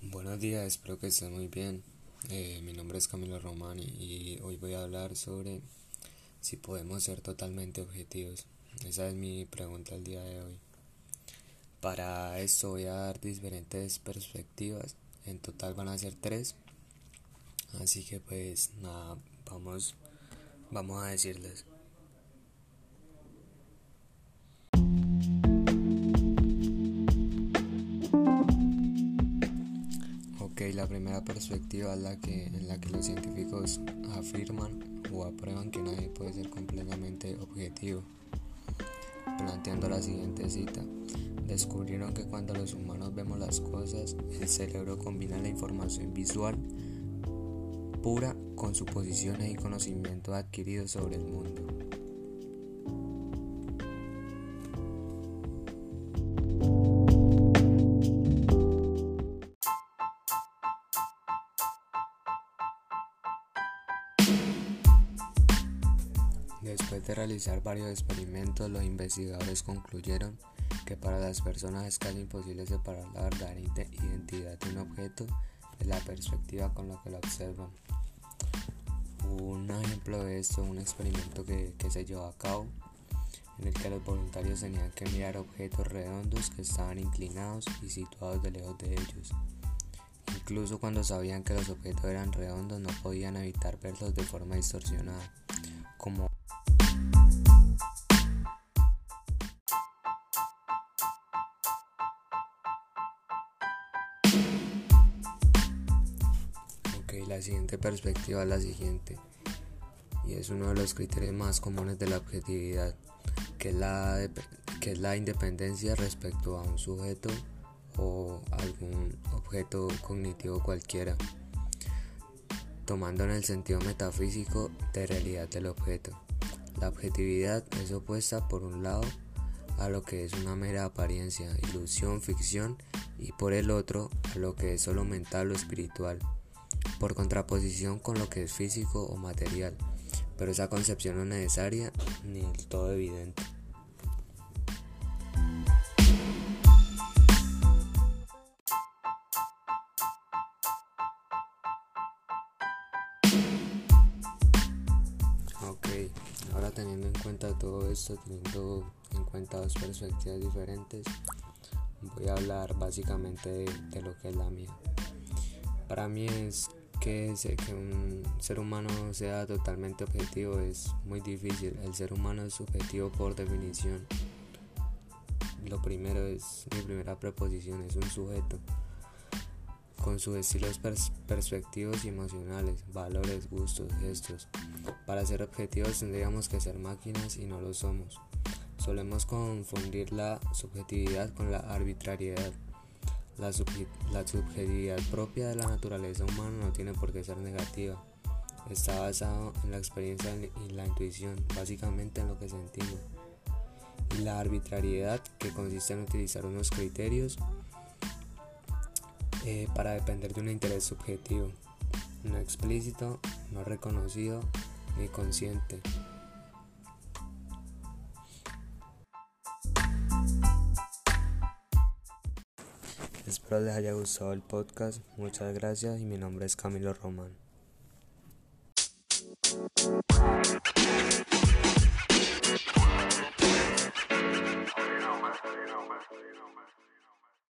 Buenos días, espero que estén muy bien. Eh, mi nombre es Camilo Romani y hoy voy a hablar sobre si podemos ser totalmente objetivos. Esa es mi pregunta el día de hoy. Para esto voy a dar diferentes perspectivas. En total van a ser tres. Así que pues nada, vamos, vamos a decirles. la primera perspectiva es la que, en la que los científicos afirman o aprueban que nadie puede ser completamente objetivo. Planteando la siguiente cita, descubrieron que cuando los humanos vemos las cosas, el cerebro combina la información visual pura con suposiciones y conocimiento adquirido sobre el mundo. Después de realizar varios experimentos, los investigadores concluyeron que para las personas es casi imposible separar la verdadera identidad de un objeto de la perspectiva con la que lo observan. Un ejemplo de esto, un experimento que, que se llevó a cabo en el que los voluntarios tenían que mirar objetos redondos que estaban inclinados y situados de lejos de ellos. Incluso cuando sabían que los objetos eran redondos no podían evitar verlos de forma distorsionada, la siguiente perspectiva es la siguiente, y es uno de los criterios más comunes de la objetividad, que es la, que es la independencia respecto a un sujeto o algún objeto cognitivo cualquiera, tomando en el sentido metafísico de realidad del objeto. La objetividad es opuesta por un lado a lo que es una mera apariencia, ilusión, ficción y por el otro a lo que es solo mental o espiritual por contraposición con lo que es físico o material, pero esa concepción no es necesaria ni del todo evidente. Ok, ahora teniendo en cuenta todo esto, teniendo en cuenta dos perspectivas diferentes, voy a hablar básicamente de, de lo que es la mía. Para mí es que, un ser humano sea totalmente objetivo es muy difícil. El ser humano es subjetivo por definición. Lo primero es, mi primera preposición es un sujeto con sus estilos perspectivos y emocionales, valores, gustos, gestos. Para ser objetivos tendríamos que ser máquinas y no lo somos. Solemos confundir la subjetividad con la arbitrariedad. La, subjetividad propia de la naturaleza humana no tiene por qué ser negativa. Está basado en la experiencia y la intuición, básicamente en lo que sentimos. Y la arbitrariedad, que consiste en utilizar unos criterios eh, para depender de un interés subjetivo, no explícito, no reconocido ni consciente. Espero les haya gustado el podcast. Muchas gracias y mi nombre es Camilo Román.